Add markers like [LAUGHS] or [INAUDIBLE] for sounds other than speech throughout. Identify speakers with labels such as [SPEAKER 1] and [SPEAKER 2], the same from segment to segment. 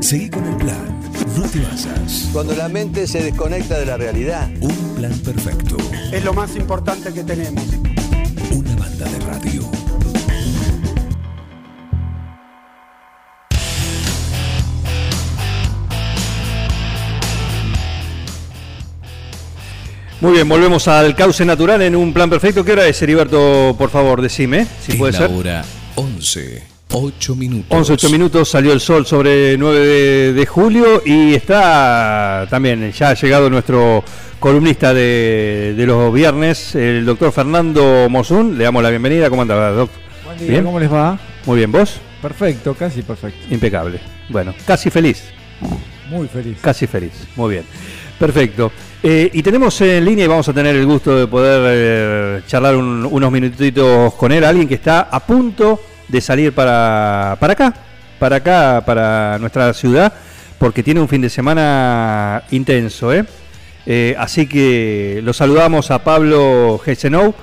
[SPEAKER 1] Seguí con el plan. No te basas.
[SPEAKER 2] Cuando la mente se desconecta de la realidad.
[SPEAKER 1] Un plan perfecto.
[SPEAKER 3] Es lo más importante que tenemos.
[SPEAKER 1] Una banda de radio.
[SPEAKER 4] Muy bien, volvemos al cauce natural en un plan perfecto. ¿Qué hora es, Heriberto? Por favor, decime, si
[SPEAKER 1] Es
[SPEAKER 4] puede
[SPEAKER 1] la
[SPEAKER 4] ser.
[SPEAKER 1] hora 11. 8 minutos.
[SPEAKER 4] 11, 8 minutos, salió el sol sobre 9 de, de julio y está también, ya ha llegado nuestro columnista de, de los viernes, el doctor Fernando Mosun. Le damos la bienvenida. ¿Cómo anda, doctor?
[SPEAKER 5] Buen día,
[SPEAKER 4] Bien.
[SPEAKER 5] ¿cómo les va?
[SPEAKER 4] Muy bien, ¿vos?
[SPEAKER 5] Perfecto, casi perfecto.
[SPEAKER 4] Impecable. Bueno, casi feliz.
[SPEAKER 5] Muy feliz.
[SPEAKER 4] Casi feliz. Muy bien. Perfecto. Eh, y tenemos en línea y vamos a tener el gusto de poder eh, charlar un- unos minutitos con él, alguien que está a punto de salir para, para acá, para acá, para nuestra ciudad, porque tiene un fin de semana intenso. ¿eh? Eh, así que lo saludamos a Pablo Gesenow.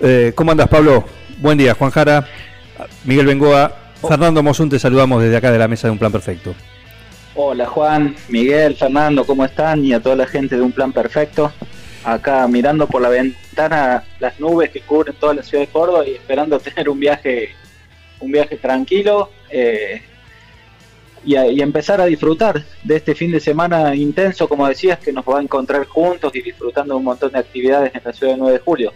[SPEAKER 4] Eh, ¿Cómo andas, Pablo? Buen día, Juan Jara, Miguel Bengoa, Fernando Mosun, te saludamos desde acá de la mesa de Un Plan Perfecto.
[SPEAKER 6] Hola Juan, Miguel, Fernando, ¿cómo están? Y a toda la gente de Un Plan Perfecto. Acá mirando por la ventana las nubes que cubren toda la ciudad de Córdoba y esperando [LAUGHS] tener un viaje, un viaje tranquilo eh, y, empezar a disfrutar de este fin de semana intenso, como decías, que nos va a encontrar juntos y disfrutando de un montón de actividades en la ciudad de 9 de julio.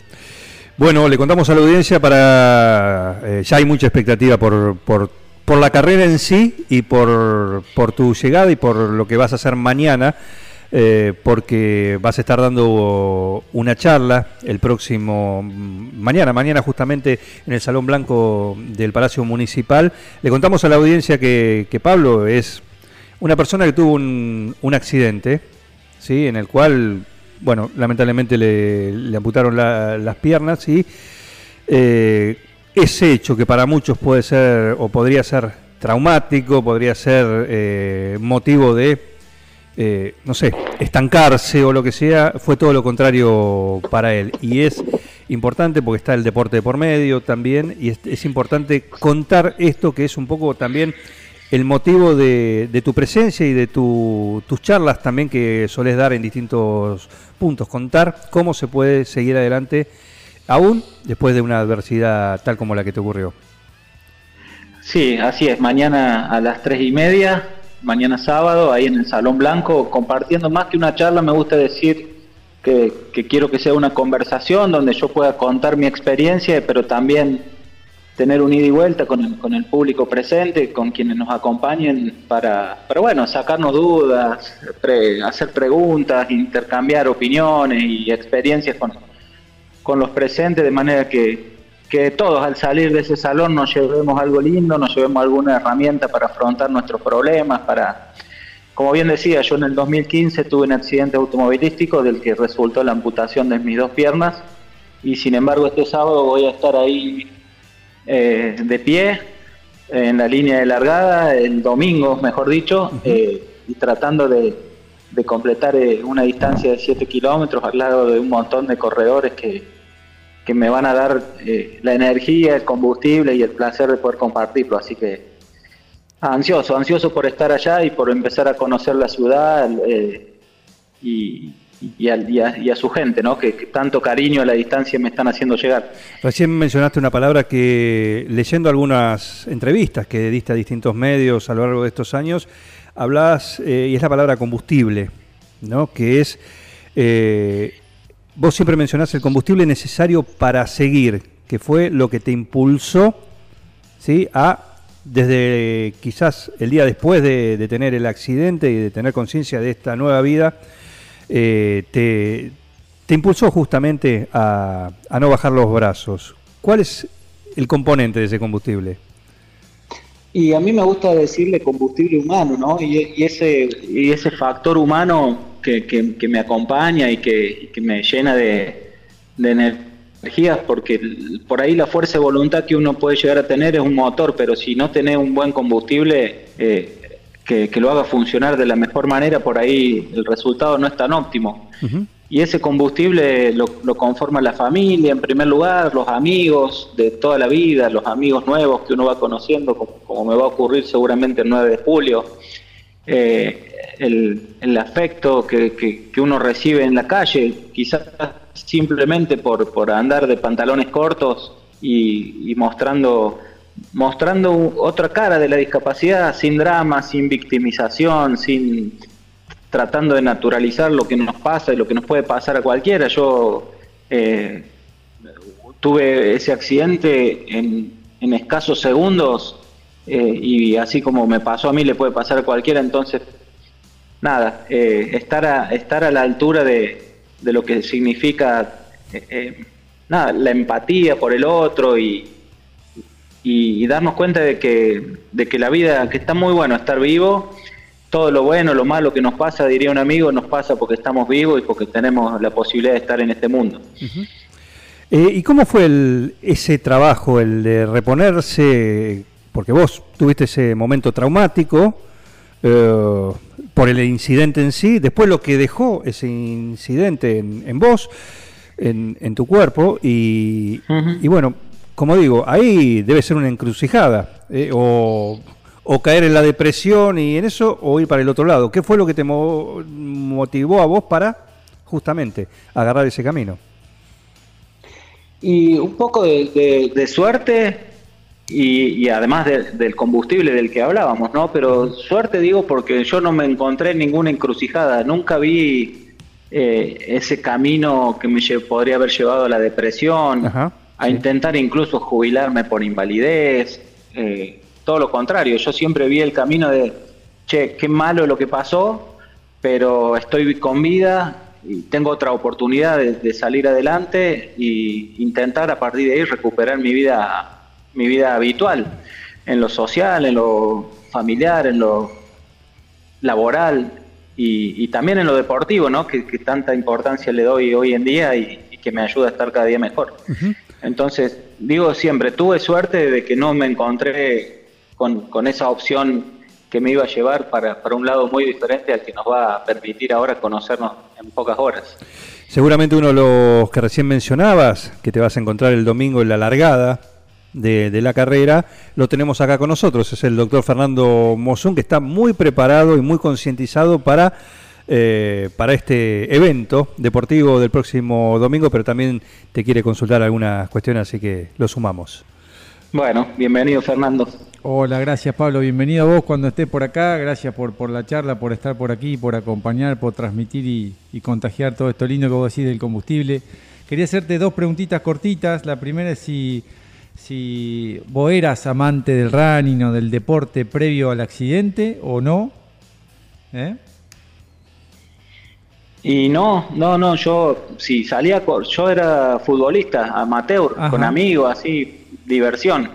[SPEAKER 4] Bueno, le contamos a la audiencia para... eh, ya hay mucha expectativa por, por, por la carrera en sí y por, por tu llegada y por lo que vas a hacer mañana, eh, porque vas a estar dando una charla el próximo... mm, Mañana, mañana justamente en el Salón Blanco del Palacio Municipal. Le contamos a la audiencia que, Pablo es una persona que tuvo un, accidente, ¿sí? en el cual, bueno, lamentablemente le, amputaron la- las piernas y eh, ese hecho que para muchos puede ser o podría ser traumático, podría ser eh, motivo de, eh, no sé, estancarse o lo que sea, fue todo lo contrario para él. Y es importante porque está el deporte de por medio también, y es, importante contar esto que es un poco también el motivo de, tu presencia y de tu- tus charlas también que solés dar en distintos puntos, contar cómo se puede seguir adelante aún después de una adversidad tal como la que te ocurrió.
[SPEAKER 6] Sí, así es. Mañana a las tres y media, mañana sábado, ahí en el Salón Blanco, compartiendo más que una charla, me gusta decir que, quiero que sea una conversación donde yo pueda contar mi experiencia, pero también tener un ida y vuelta con el, con el público presente, con quienes nos acompañen, para, para bueno, sacarnos dudas, pre- hacer preguntas, intercambiar opiniones y experiencias con, con los presentes, de manera que, que todos al salir de ese salón nos llevemos algo lindo, nos llevemos alguna herramienta para afrontar nuestros problemas, para... Como bien decía, yo en el 2015 tuve un accidente automovilístico del que resultó la amputación de mis dos piernas y sin embargo este sábado voy a estar ahí eh, de pie en la línea de largada, el domingo mejor dicho, eh, y tratando de, de completar eh, una distancia de 7 kilómetros al lado de un montón de corredores que, que me van a dar eh, la energía, el combustible y el placer de poder compartirlo. Así que ansioso, ansioso por estar allá y por empezar a conocer la ciudad eh, y, a, su gente, ¿no? Que, tanto cariño a la distancia me están haciendo llegar.
[SPEAKER 4] Recién mencionaste una palabra que, leyendo algunas entrevistas que diste a distintos medios a lo largo de estos años, hablas, eh, y es la palabra combustible, ¿no? Que es, vos siempre mencionás el combustible necesario para seguir, que fue lo que te impulsó, ¿sí? A, desde quizás el día después de, tener el accidente y de tener conciencia de esta nueva vida, eh, te, te impulsó justamente a, a no bajar los brazos. ¿Cuál es el componente de ese combustible?
[SPEAKER 6] Y a mí me gusta decirle combustible humano, ¿no? Y ese, y ese factor humano que, que- que me acompaña y que, y que me llena de, de energías, porque por ahí la fuerza de voluntad que uno puede llegar a tener es un motor, pero si no tenés un buen combustible eh, que, que lo haga funcionar de la mejor manera, por ahí el resultado no es tan óptimo. y ese combustible lo, lo, conforma la familia en primer lugar, los amigos de toda la vida, los amigos nuevos que uno va conociendo, como, me va a ocurrir seguramente el 9 de julio, eh, el, el, afecto que, que, uno recibe en la calle, quizás simplemente por, por andar de pantalones cortos y, mostrando mostrando otra cara de la discapacidad, sin drama, sin victimización, sin tratando de naturalizar lo que nos pasa y lo que nos puede pasar a cualquiera. Yo eh, tuve ese accidente en, escasos segundos eh, y así como me pasó a mí le puede pasar a cualquiera, entonces nada, eh, estar, a, estar a la altura de, de lo que significa nada, la empatía por el otro y, y, darnos cuenta de que, de que la vida, que está muy bueno estar vivo, todo lo bueno, lo malo que nos pasa, diría un amigo, nos pasa porque estamos vivos y porque tenemos la posibilidad de estar en este mundo.
[SPEAKER 4] Eh, ¿Y cómo fue el, ese trabajo, el de reponerse? Porque vos tuviste ese momento traumático eh, por el incidente en sí, después lo que dejó ese incidente en, vos, en, tu cuerpo, y, y bueno, como digo, ahí debe ser una encrucijada, eh, o, caer en la depresión y en eso, o ir para el otro lado. ¿Qué fue lo que te motivó a vos para justamente agarrar ese camino?
[SPEAKER 6] Y un poco de, suerte y, además del combustible del que hablábamos, ¿no? Pero suerte digo porque yo no me encontré en ninguna encrucijada, nunca vi eh, ese camino que me podría haber llevado a la depresión. Ajá a intentar incluso jubilarme por invalidez, eh, todo lo contrario, yo siempre vi el camino de, che, qué malo lo que pasó, pero estoy con vida y tengo otra oportunidad de, salir adelante e intentar a partir de ahí recuperar mi vida, mi vida habitual, en lo social, en lo familiar, en lo laboral y, también en lo deportivo, ¿no? Que, tanta importancia le doy hoy en día y, que me ayuda a estar cada día mejor. Entonces, digo siempre, tuve suerte de que no me encontré con, esa opción que me iba a llevar para, para, un lado muy diferente al que nos va a permitir ahora conocernos en pocas horas.
[SPEAKER 4] Seguramente uno de los que recién mencionabas, que te vas a encontrar el domingo en la largada de, de la carrera, lo tenemos acá con nosotros. Es el doctor Fernando Mozún, que está muy preparado y muy concientizado para eh, para este evento deportivo del próximo domingo, pero también te quiere consultar algunas cuestiones, así que lo sumamos.
[SPEAKER 6] Bueno, bienvenido Fernando.
[SPEAKER 5] Hola, gracias Pablo, bienvenido a vos cuando estés por acá, gracias por, por la charla, por estar por aquí, por acompañar, por transmitir y, contagiar todo esto lindo que vos decís del combustible. Quería hacerte dos preguntitas cortitas, la primera es si, si vos eras amante del running o del deporte previo al accidente o no. ¿Eh?
[SPEAKER 6] Y no, no, no, yo si salía, yo era futbolista, amateur, con amigos, así, diversión,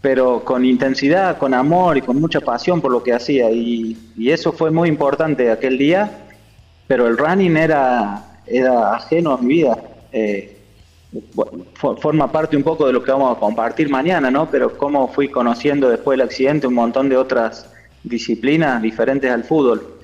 [SPEAKER 6] pero con intensidad, con amor y con mucha pasión por lo que hacía. Y, eso fue muy importante aquel día, pero el running era, era ajeno a mi vida. Eh, forma parte un poco de lo que vamos a compartir mañana, ¿no? Pero cómo fui conociendo después del accidente un montón de otras disciplinas diferentes al fútbol.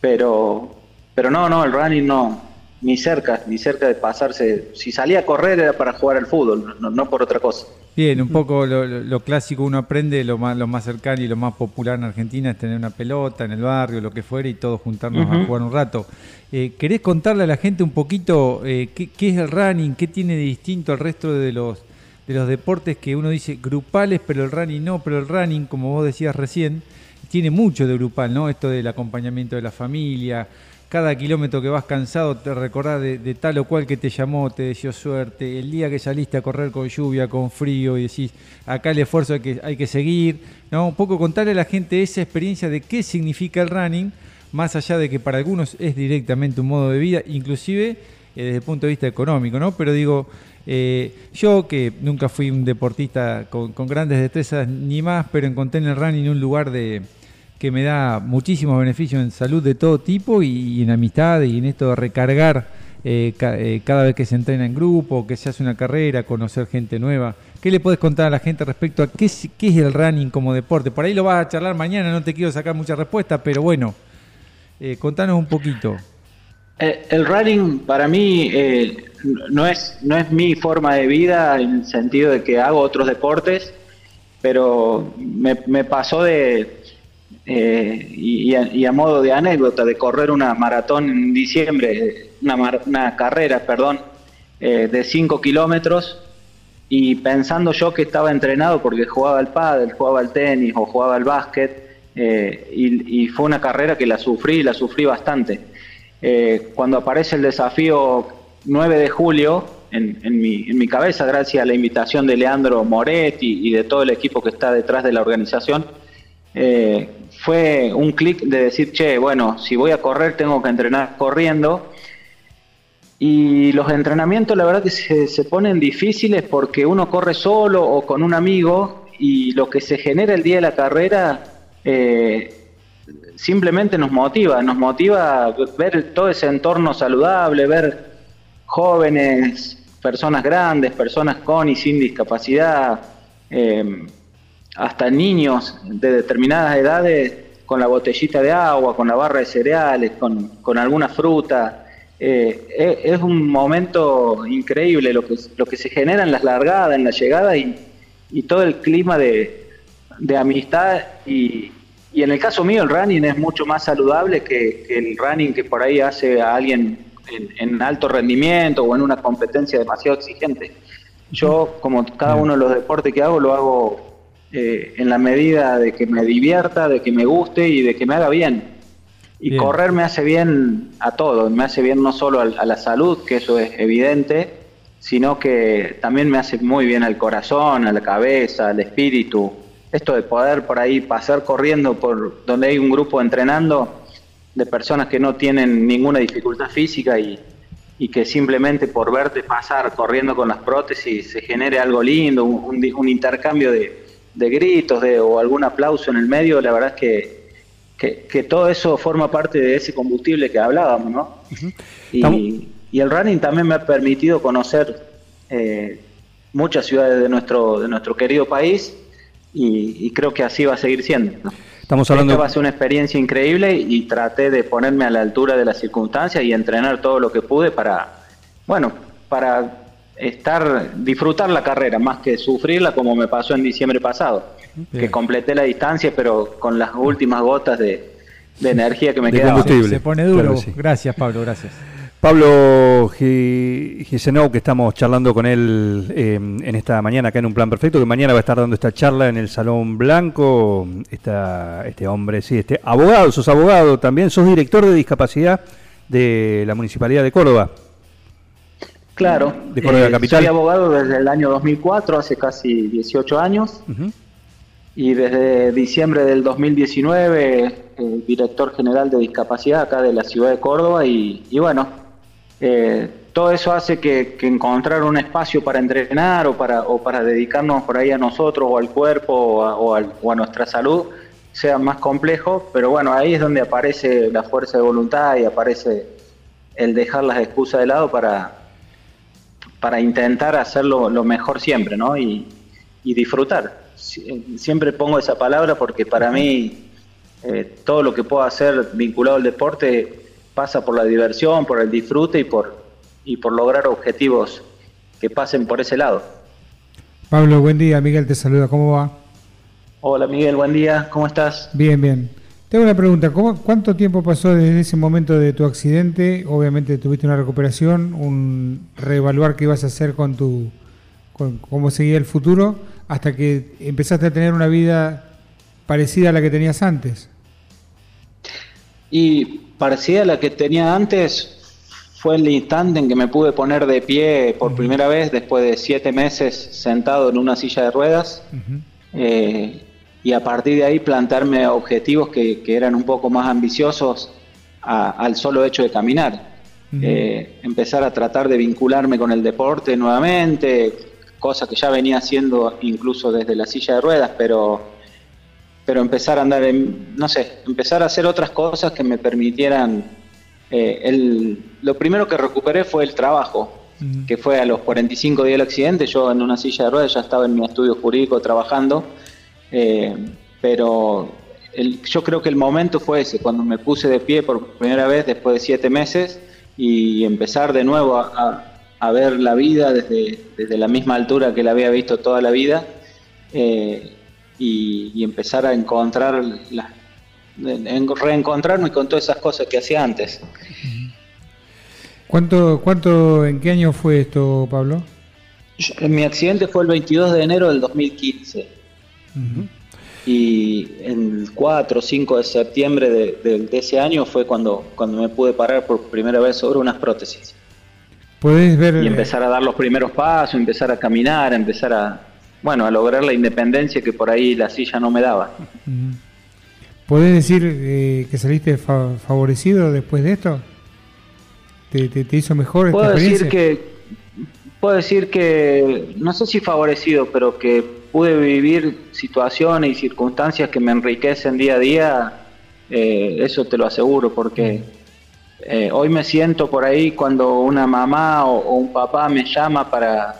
[SPEAKER 6] Pero pero no, no, el running no, ni cerca, ni cerca de pasarse. Si salía a correr era para jugar al fútbol, no, por otra cosa.
[SPEAKER 5] Bien, un poco lo, clásico uno aprende, lo más, lo más cercano y lo más popular en Argentina es tener una pelota en el barrio, lo que fuera, y todos juntarnos a jugar un rato. Eh, ¿Querés contarle a la gente un poquito eh, qué, qué, es el running, qué tiene de distinto al resto de los, de los deportes que uno dice grupales, pero el running no, pero el running, como vos decías recién, tiene mucho de grupal, ¿no? Esto del acompañamiento de la familia, cada kilómetro que vas cansado te recordás de, tal o cual que te llamó, te deseó suerte, el día que saliste a correr con lluvia, con frío y decís, acá el esfuerzo hay que, hay que seguir, ¿no? Un poco contarle a la gente esa experiencia de qué significa el running, más allá de que para algunos es directamente un modo de vida, inclusive eh, desde el punto de vista económico, ¿no? Pero digo, eh, yo que nunca fui un deportista con, con grandes destrezas ni más, pero encontré en el running un lugar de que me da muchísimos beneficios en salud de todo tipo y, en amistad y en esto de recargar eh, eh, cada vez que se entrena en grupo, que se hace una carrera, conocer gente nueva. ¿Qué le puedes contar a la gente respecto a qué es, el running como deporte? Por ahí lo vas a charlar mañana, no te quiero sacar mucha respuesta, pero bueno, eh, contanos un poquito.
[SPEAKER 6] El running para mí no, es, no es mi forma de vida en el sentido de que hago otros deportes, pero me pasó de, eh, y, a, modo de anécdota, de correr una maratón en diciembre, una, carrera, perdón, de 5 kilómetros, y pensando yo que estaba entrenado porque jugaba al pádel, jugaba al tenis o jugaba al básquet, y, y, fue una carrera que la sufrí, la sufrí bastante. Eh, cuando aparece el desafío 9 de julio, en, mi, cabeza, gracias a la invitación de Leandro Moretti y de todo el equipo que está detrás de la organización, eh, fue un clic de decir, che, bueno, si voy a correr tengo que entrenar corriendo. Y los entrenamientos la verdad que se, ponen difíciles porque uno corre solo o con un amigo y lo que se genera el día de la carrera eh, simplemente nos motiva, nos motiva ver todo ese entorno saludable, ver jóvenes, personas grandes, personas con y sin discapacidad, eh, hasta niños de determinadas edades con la botellita de agua, con la barra de cereales, con, alguna fruta. Eh, es un momento increíble lo que, lo que se genera en las largadas, en la llegada y, todo el clima de, de amistad y, y en el caso mío, el running es mucho más saludable que, el running que por ahí hace a alguien en, alto rendimiento o en una competencia demasiado exigente. Yo, como cada uno de los deportes que hago, lo hago eh, en la medida de que me divierta, de que me guste y de que me haga bien. Y correr me hace bien a todo, me hace bien no solo a, a la salud, que eso es evidente, sino que también me hace muy bien al corazón, a la cabeza, al espíritu esto de poder por ahí pasar corriendo por donde hay un grupo entrenando de personas que no tienen ninguna dificultad física y, que simplemente por verte pasar corriendo con las prótesis se genere algo lindo, un, intercambio de, gritos de, o algún aplauso en el medio, la verdad es que, que, todo eso forma parte de ese combustible que hablábamos, ¿no? y, el running también me ha permitido conocer eh, muchas ciudades de nuestro, de nuestro querido país y, creo que así va a seguir siendo. Estamos hablando Esta va a ser una experiencia increíble y traté de ponerme a la altura de las circunstancias y entrenar todo lo que pude para, bueno, para estar, disfrutar la carrera más que sufrirla como me pasó en diciembre pasado, que completé la distancia pero con las últimas gotas de, energía que me quedaba.
[SPEAKER 5] Se, pone duro. Gracias Pablo, gracias.
[SPEAKER 4] Pablo Gisenau, que estamos charlando con él em, en esta mañana acá en Un Plan Perfecto, que mañana va a estar dando esta charla en el Salón Blanco, este hombre, sí, este abogado, sos abogado también, sos director de discapacidad de la Municipalidad de Córdoba.
[SPEAKER 6] Claro, de Córdoba eh, Capital. Soy abogado desde el año 2004, hace casi 18 años, y desde diciembre del 2019, eh, director general de discapacidad acá de la ciudad de Córdoba, y bueno, eh, todo eso hace que, encontrar un espacio para entrenar o para, o para dedicarnos por ahí a nosotros o al cuerpo o a, nuestra salud sea más complejo, pero bueno, ahí es donde aparece la fuerza de voluntad y aparece el dejar las excusas de lado para, para intentar hacerlo lo mejor siempre, ¿no? Y, disfrutar. Siempre pongo esa palabra porque para mí eh, todo lo que puedo hacer vinculado al deporte pasa por la diversión, por el disfrute y por, y por lograr objetivos que pasen por ese lado.
[SPEAKER 5] Pablo, buen día. Miguel te saluda. ¿Cómo va?
[SPEAKER 6] Hola Miguel, buen día. ¿Cómo estás?
[SPEAKER 5] Bien, bien. Tengo una pregunta. ¿Cuánto tiempo pasó desde ese momento de tu accidente? Obviamente tuviste una recuperación, un reevaluar qué ibas a hacer con tu, con cómo seguía el futuro, hasta que empezaste a tener una vida parecida a la que tenías antes.
[SPEAKER 6] Y parecida a la que tenía antes fue el instante en que me pude poner de pie por primera vez después de siete meses sentado en una silla de ruedas eh, y a partir de ahí plantearme objetivos que, eran un poco más ambiciosos al solo hecho de caminar. Eh, empezar a tratar de vincularme con el deporte nuevamente, cosa que ya venía haciendo incluso desde la silla de ruedas, pero pero empezar a andar en, no sé, empezar a hacer otras cosas que me permitieran, eh, el, lo primero que recuperé fue el trabajo, que fue a los 45 días del accidente, yo en una silla de ruedas ya estaba en mi estudio jurídico trabajando, eh, pero yo creo que el momento fue ese, cuando me puse de pie por primera vez después de siete meses y empezar de nuevo a, a, ver la vida desde, desde, la misma altura que la había visto toda la vida eh, y, y, empezar a encontrar, la, en, reencontrarme con todas esas cosas que hacía antes.
[SPEAKER 5] ¿Cuánto, cuánto, en qué año fue esto, Pablo?
[SPEAKER 6] mi accidente fue el 22 de enero del 2015. Y el 4 o 5 de septiembre de, ese año fue cuando, cuando me pude parar por primera vez sobre unas prótesis.
[SPEAKER 5] Puedes ver.
[SPEAKER 6] Y empezar a dar los primeros pasos, empezar a caminar, empezar a. Bueno, a lograr la independencia que por ahí la silla no me daba.
[SPEAKER 5] ¿Puedes decir eh, que saliste favorecido después de esto? ¿Te, te, hizo mejor
[SPEAKER 6] esta Puedo decir que puedo decir que, no sé si favorecido, pero que pude vivir situaciones y circunstancias que me enriquecen día a día, eh, eso te lo aseguro, porque eh, hoy me siento por ahí cuando una mamá o, un papá me llama para,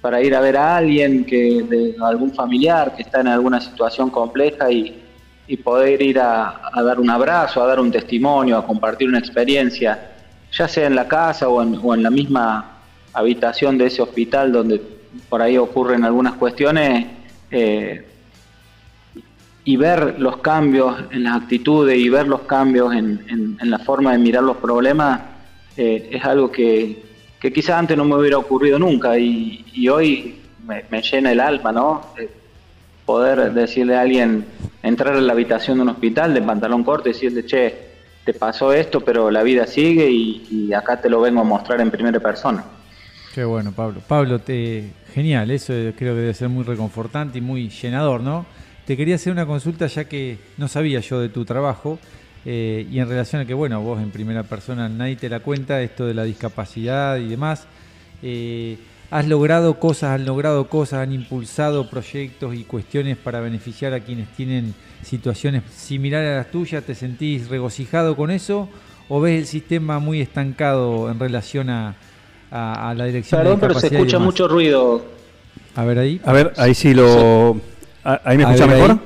[SPEAKER 6] para, ir a ver a alguien, que de algún familiar que está en alguna situación compleja y, y poder ir a, a, dar un abrazo, a dar un testimonio, a compartir una experiencia, ya sea en la casa o en, o en la misma habitación de ese hospital donde por ahí ocurren algunas cuestiones eh, y ver los cambios en las actitudes y ver los cambios en, la forma de mirar los problemas eh, es algo que, que quizás antes no me hubiera ocurrido nunca y, hoy me, llena el alma, ¿no? Eh, poder decirle a alguien, entrar a la habitación de un hospital de pantalón corto y decirle, che, te pasó esto, pero la vida sigue y acá te lo vengo a mostrar en primera persona.
[SPEAKER 5] Qué bueno, Pablo. Pablo, te, genial, eso creo que debe ser muy reconfortante y muy llenador, ¿no? Te quería hacer una consulta ya que no sabía yo de tu trabajo eh, y en relación a que, bueno, vos en primera persona nadie te la cuenta, esto de la discapacidad y demás. Eh, has logrado cosas, han logrado cosas, han impulsado proyectos y cuestiones para beneficiar a quienes tienen situaciones similares a las tuyas. ¿Te sentís regocijado con eso o ves el sistema muy estancado en relación a a, la dirección
[SPEAKER 6] Perdón, pero se escucha mucho ruido.
[SPEAKER 5] A ver ahí.
[SPEAKER 4] A ver, ahí sí lo... ¿Ahí me escucha mejor?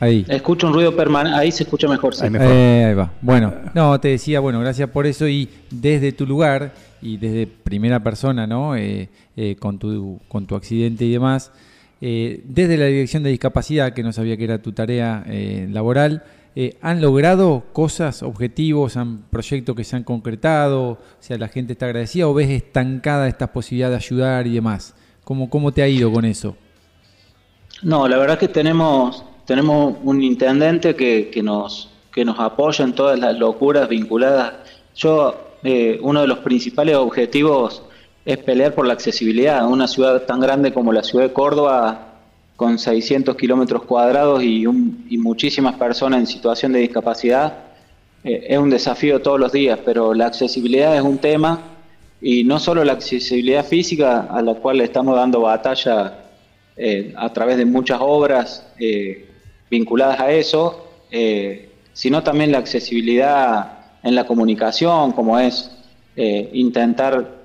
[SPEAKER 6] Ahí. Escucho un ruido permanente, ahí se escucha mejor.
[SPEAKER 5] Ahí, eh, ahí, va. Bueno, no, te decía, bueno, gracias por eso y desde tu lugar y desde primera persona, ¿no? Eh, eh, con, tu, con tu accidente y demás, desde la Dirección de Discapacidad, que no sabía que era tu tarea laboral, eh, ¿Han logrado cosas, objetivos, han proyectos que se han concretado? O sea, la gente está agradecida o ves estancada esta posibilidad de ayudar y demás? ¿Cómo, cómo te ha ido con eso?
[SPEAKER 6] No, la verdad que tenemos, tenemos un intendente que, que, nos, que nos apoya en todas las locuras vinculadas. Yo, eh, uno de los principales objetivos es pelear por la accesibilidad. Una ciudad tan grande como la ciudad de Córdoba con 600 kilómetros cuadrados y, muchísimas personas en situación de discapacidad, eh, es un desafío todos los días, pero la accesibilidad es un tema y no solo la accesibilidad física a la cual le estamos dando batalla eh, a través de muchas obras eh, vinculadas a eso, sino también la accesibilidad en la comunicación, como es intentar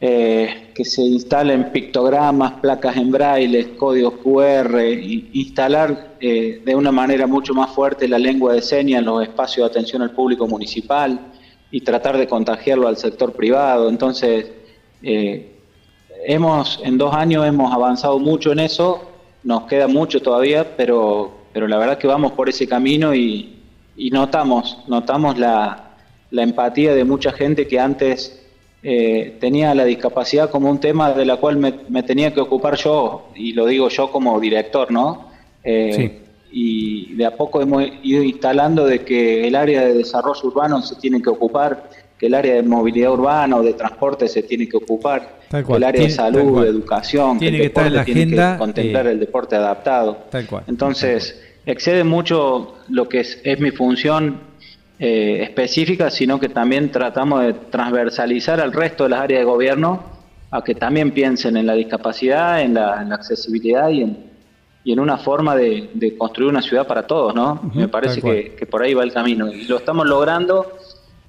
[SPEAKER 6] eh, que se instalen pictogramas, placas en braille, códigos QR, instalar eh, de una manera mucho más fuerte la lengua de señas en los espacios de atención al público municipal y tratar de contagiarlo al sector privado. Entonces, eh, hemos en dos años hemos avanzado mucho en eso, nos queda mucho todavía, pero, pero la verdad que vamos por ese camino y, notamos, notamos la, empatía de mucha gente que antes eh, tenía la discapacidad como un tema de la cual me, tenía que ocupar yo, y lo digo yo como director, ¿no? Eh, y de a poco hemos ido instalando de que el área de desarrollo urbano se tiene que ocupar, que el área de movilidad urbana o de transporte se tiene que ocupar, que el área de salud, de educación,
[SPEAKER 5] tiene que, estar en la agenda,
[SPEAKER 6] que contemplar
[SPEAKER 5] eh,
[SPEAKER 6] el deporte adaptado. Entonces, excede mucho lo que es, es mi función eh, específicas, sino que también tratamos de transversalizar al resto de las áreas de gobierno a que también piensen en la discapacidad, en la, accesibilidad y en, y en una forma de, construir una ciudad para todos, ¿no? Me parece que, por ahí va el camino. Y lo estamos logrando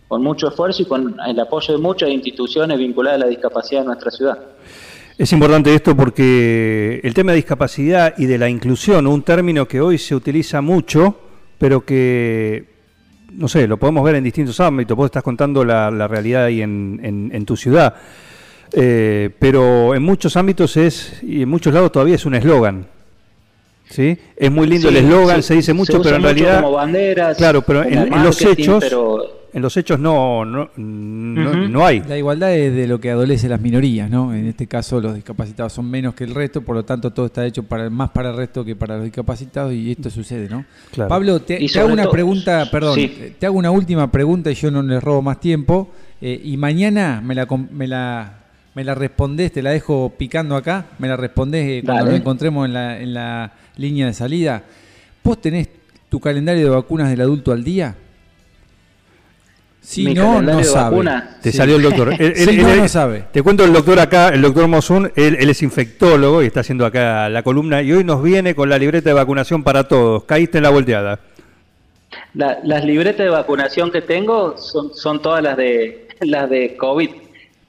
[SPEAKER 6] con mucho esfuerzo y con el apoyo de muchas instituciones vinculadas a la discapacidad de nuestra ciudad.
[SPEAKER 4] Es importante esto porque el tema de discapacidad y de la inclusión, un término que hoy se utiliza mucho, pero que no sé, lo podemos ver en distintos ámbitos, vos estás contando la, la realidad ahí en, en, en tu ciudad, eh, pero en muchos ámbitos es, y en muchos lados todavía es un eslogan. ¿Sí? Es muy lindo
[SPEAKER 6] Sí,
[SPEAKER 4] el eslogan,
[SPEAKER 6] se-
[SPEAKER 4] se dice mucho,
[SPEAKER 6] se
[SPEAKER 4] pero en
[SPEAKER 6] mucho
[SPEAKER 4] realidad...
[SPEAKER 6] como banderas,
[SPEAKER 4] claro, pero en,
[SPEAKER 6] como
[SPEAKER 4] en los hechos,
[SPEAKER 6] pero-
[SPEAKER 4] en los hechos no, no, no, hay.
[SPEAKER 5] La igualdad es de lo que adolece las minorías, ¿no? En este caso los discapacitados son menos que el resto, por lo tanto todo está hecho para más para el resto que para los discapacitados y esto sucede, ¿no?
[SPEAKER 4] Claro.
[SPEAKER 5] Pablo, te, hago una
[SPEAKER 6] todo-
[SPEAKER 5] pregunta, perdón,
[SPEAKER 6] sí.
[SPEAKER 5] te hago una última pregunta y yo no les robo más tiempo. eh, y mañana me la, me la me la respondés, te la dejo picando acá, me la respondés eh, cuando
[SPEAKER 6] Dale.
[SPEAKER 5] nos encontremos en la, en la línea de salida. ¿Vos tenés tu calendario de vacunas del adulto al día? Si
[SPEAKER 6] Mi
[SPEAKER 5] no, no sabe.
[SPEAKER 6] vacuna.
[SPEAKER 4] Te
[SPEAKER 5] Sí.
[SPEAKER 4] salió el doctor. [LAUGHS] Él-
[SPEAKER 5] no,
[SPEAKER 4] él-
[SPEAKER 5] no sabe.
[SPEAKER 4] Te cuento el doctor acá, el doctor Mosun, él, él es infectólogo y está haciendo acá la columna y hoy nos viene con la libreta de vacunación para todos. Caíste en la volteada.
[SPEAKER 6] La- las libretas de vacunación que tengo son, son todas las de las de COVID.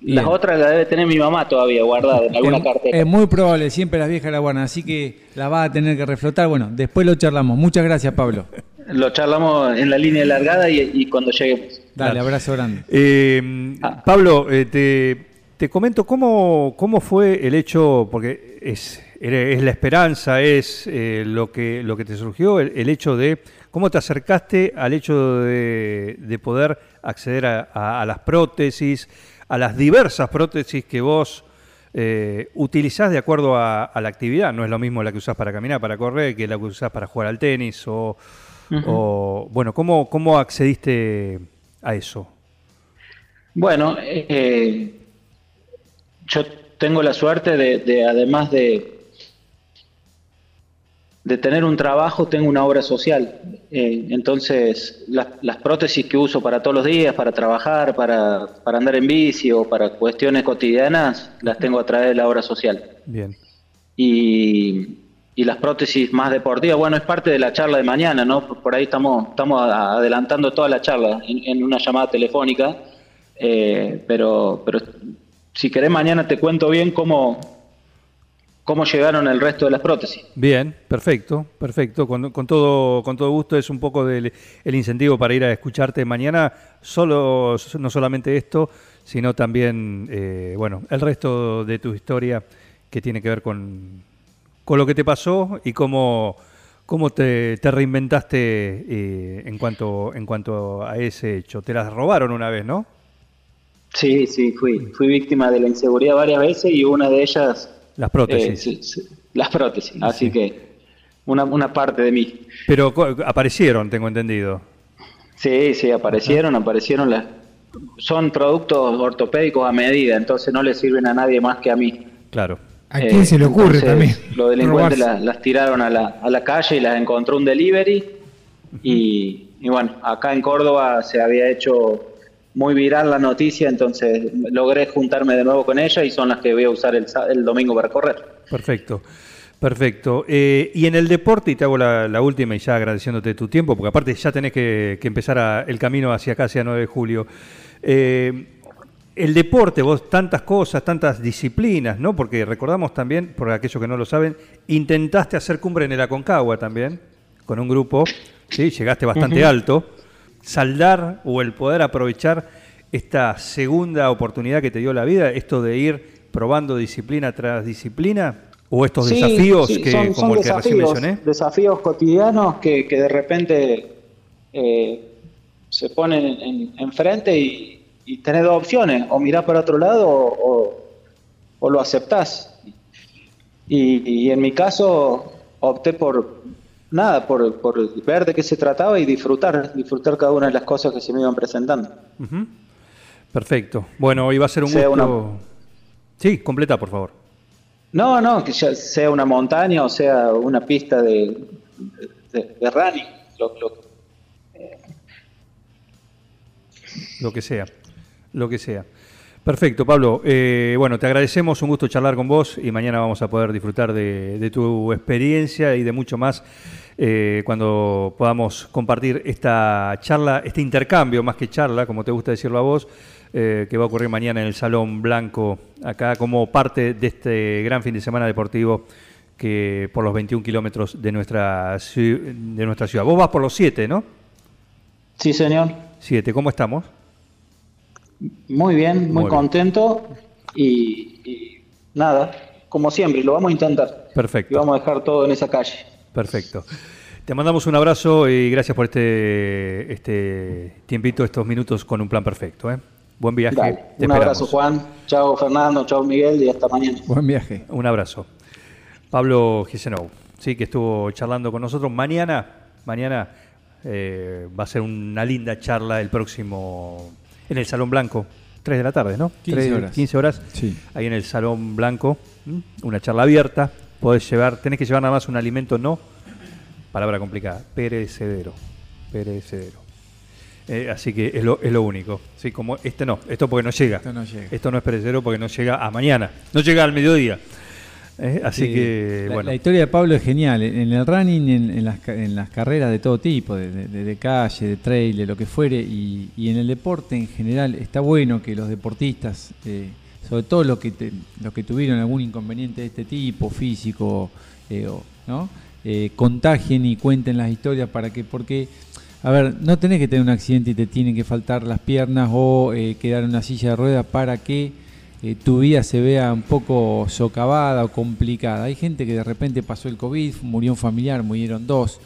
[SPEAKER 5] Bien.
[SPEAKER 6] Las otras las debe tener mi mamá todavía guardada en alguna
[SPEAKER 5] es,
[SPEAKER 6] cartera.
[SPEAKER 5] es muy probable, siempre las viejas la guardan, así que la vas a tener que reflotar. Bueno, después lo charlamos. Muchas gracias, Pablo.
[SPEAKER 6] Lo charlamos en la línea de largada y, y cuando lleguemos.
[SPEAKER 5] Dale,
[SPEAKER 4] Claro.
[SPEAKER 5] abrazo grande.
[SPEAKER 4] Eh,
[SPEAKER 6] Ah.
[SPEAKER 4] Pablo, eh, te, te comento cómo, cómo fue el hecho, porque es, es la esperanza, es eh, lo, que, lo que te surgió, el, el hecho de cómo te acercaste al hecho de, de poder acceder a, a- a las prótesis, a las diversas prótesis que vos eh, utilizás de acuerdo a, a la actividad. No es lo mismo la que usás para caminar, para correr, que la que usás para jugar al tenis o... o- bueno, ¿cómo, ¿cómo accediste a eso?
[SPEAKER 6] Bueno, eh, yo tengo la suerte de, de, además de, de tener un trabajo, tengo una obra social. Eh, entonces, las, las prótesis que uso para todos los días, para trabajar, para, para andar en bici o para cuestiones cotidianas, las tengo a través de la obra social.
[SPEAKER 4] Bien.
[SPEAKER 6] y, y las prótesis más deportivas, bueno, es parte de la charla de mañana, ¿no? Por ahí estamos, estamos adelantando toda la charla en, en una llamada telefónica, eh, pero, pero si querés mañana te cuento bien cómo, cómo llegaron el resto de las prótesis.
[SPEAKER 4] Bien, perfecto, perfecto. Con, con todo, con todo gusto es un poco del el incentivo para ir a escucharte mañana. Solo, no solamente esto, sino también, eh, bueno, el resto de tu historia que tiene que ver con, con lo que te pasó y cómo, cómo te, te reinventaste eh, en cuanto, en cuanto a ese hecho. Te las robaron una vez, ¿no?
[SPEAKER 6] Sí, sí, fui, fui víctima de la inseguridad varias veces y una de ellas...
[SPEAKER 4] Las prótesis.
[SPEAKER 6] eh, sí, sí, las prótesis, así que una, una parte de mí.
[SPEAKER 4] Pero aparecieron, tengo entendido.
[SPEAKER 6] Sí, sí, aparecieron, aparecieron las... Son productos ortopédicos a medida, entonces no le sirven a nadie más que a mí.
[SPEAKER 4] Claro.
[SPEAKER 7] ¿A quién
[SPEAKER 6] Eh,
[SPEAKER 7] se le ocurre
[SPEAKER 6] entonces,
[SPEAKER 7] también?
[SPEAKER 6] Los delincuentes las, las tiraron a la, a la calle y las encontró un delivery. y, y bueno, acá en Córdoba se había hecho muy viral la noticia, entonces logré juntarme de nuevo con ella y son las que voy a usar el, sa- el domingo para correr.
[SPEAKER 4] Perfecto, perfecto. Eh, y en el deporte, y te hago la, la última y ya agradeciéndote tu tiempo, porque aparte ya tenés que, que empezar a- el camino hacia acá, hacia 9 de julio. Eh, el deporte, vos tantas cosas, tantas disciplinas, ¿no? Porque recordamos también, por aquellos que no lo saben, intentaste hacer cumbre en el Aconcagua también, con un grupo, ¿sí? Llegaste bastante alto. Saldar o el poder aprovechar esta segunda oportunidad que te dio la vida, esto de ir probando disciplina tras disciplina, o estos
[SPEAKER 6] Sí,
[SPEAKER 4] desafíos
[SPEAKER 6] sí,
[SPEAKER 4] que,
[SPEAKER 6] son-
[SPEAKER 4] como
[SPEAKER 6] son
[SPEAKER 4] el que recién mencioné.
[SPEAKER 6] Desafíos cotidianos que, que de repente eh, se ponen en- enfrente y, y tenés dos opciones, o mirás para otro lado o, o- o lo aceptás. Y, y en mi caso opté por nada, por, por ver de qué se trataba y disfrutar, disfrutar cada una de las cosas que se me iban presentando.
[SPEAKER 4] Perfecto. Bueno, hoy va a ser un
[SPEAKER 6] Sea
[SPEAKER 4] gusto. Sí, completa, por favor.
[SPEAKER 6] No, no, que ya sea una montaña o sea una pista de, de, de running. Lo- lo-
[SPEAKER 4] Lo que sea, lo que sea. Perfecto, Pablo. Eh, bueno, te agradecemos, un gusto charlar con vos y mañana vamos a poder disfrutar de, de tu experiencia y de mucho más eh, cuando podamos compartir esta charla, este intercambio, más que charla, como te gusta decirlo a vos, eh, que va a ocurrir mañana en el Salón Blanco, acá como parte de este gran fin de semana deportivo que por los 21 kilómetros de nuestra, de nuestra ciudad. Vos vas por los 7, ¿no?
[SPEAKER 6] Sí, señor.
[SPEAKER 4] 7. ¿Cómo estamos?
[SPEAKER 6] Muy bien, muy,
[SPEAKER 4] Muy bien.
[SPEAKER 6] contento y, y nada, como siempre, lo vamos a intentar.
[SPEAKER 4] Perfecto.
[SPEAKER 6] Y vamos a dejar todo en esa calle.
[SPEAKER 4] Perfecto. Te mandamos un abrazo y gracias por este, este tiempito, estos minutos con un plan perfecto. ¿eh? Buen viaje.
[SPEAKER 6] Dale, un abrazo. Juan. Chao, Fernando. Chao, Miguel. Y hasta mañana.
[SPEAKER 5] Buen viaje.
[SPEAKER 4] Un abrazo. Pablo Gisenou, sí, que estuvo charlando con nosotros. Mañana, mañana eh, va a ser una linda charla el próximo en el Salón Blanco. 3 de la tarde, ¿no?
[SPEAKER 5] 15
[SPEAKER 4] Tres-
[SPEAKER 5] horas.
[SPEAKER 4] 15 horas.
[SPEAKER 5] Sí.
[SPEAKER 4] Ahí en el Salón Blanco. ¿m? Una charla abierta. Podés llevar, tenés que llevar nada más un alimento no, palabra complicada, perecedero. Perecedero. Eh, así que es lo, es lo único. Sí, como este no, esto porque no llega.
[SPEAKER 5] Esto no llega.
[SPEAKER 4] Esto no es perecedero porque no llega a mañana. No llega al mediodía. Eh, así
[SPEAKER 5] Sí,
[SPEAKER 4] que,
[SPEAKER 5] la,
[SPEAKER 4] bueno.
[SPEAKER 5] la historia de Pablo es genial. En el running, en, en las, en las carreras de todo tipo, de, de- de calle, de trail, de lo que fuere, y, y en el deporte en general, está bueno que los deportistas, eh, sobre todo los que, te- los que tuvieron algún inconveniente de este tipo, físico, eh, ¿no? Eh, contagien y cuenten las historias para que, porque, a ver, no tenés que tener un accidente y te tienen que faltar las piernas o eh, quedar en una silla de ruedas para que tu vida se vea un poco socavada o complicada. Hay gente que de repente pasó el COVID, murió un familiar, murieron dos,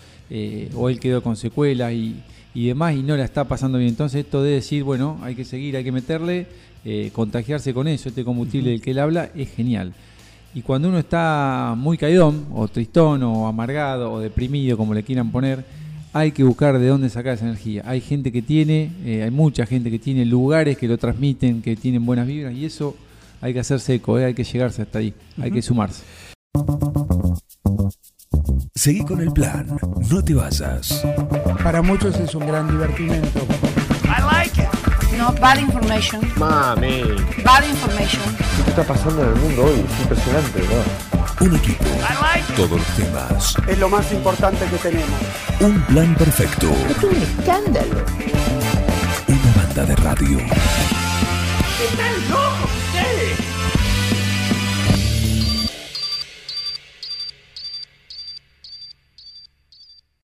[SPEAKER 5] o él quedó con secuelas y, y demás y no la está pasando bien. Entonces esto de decir, bueno, hay que seguir, hay que meterle, eh, contagiarse con eso, este combustible del que él habla, es genial. Y cuando uno está muy caidón, o tristón, o amargado, o deprimido, como le quieran poner, hay que buscar de dónde sacar esa energía. Hay gente que tiene, eh, hay mucha gente que tiene lugares que lo transmiten, que tienen buenas vibras, y eso hay que hacerse eco, eh, hay que llegarse hasta ahí, hay que sumarse.
[SPEAKER 1] Seguí con el plan. No te vayas.
[SPEAKER 3] Para muchos es un gran divertimento.
[SPEAKER 7] No, bad information.
[SPEAKER 2] Mami.
[SPEAKER 7] Bad information.
[SPEAKER 2] ¿Qué está pasando en el mundo hoy? Es impresionante, ¿no?
[SPEAKER 1] Un equipo. Todos los temas.
[SPEAKER 3] Es lo más importante que tenemos.
[SPEAKER 1] Un plan perfecto.
[SPEAKER 7] Es un escándalo.
[SPEAKER 1] Una banda de radio.
[SPEAKER 7] ¡Están locos ustedes!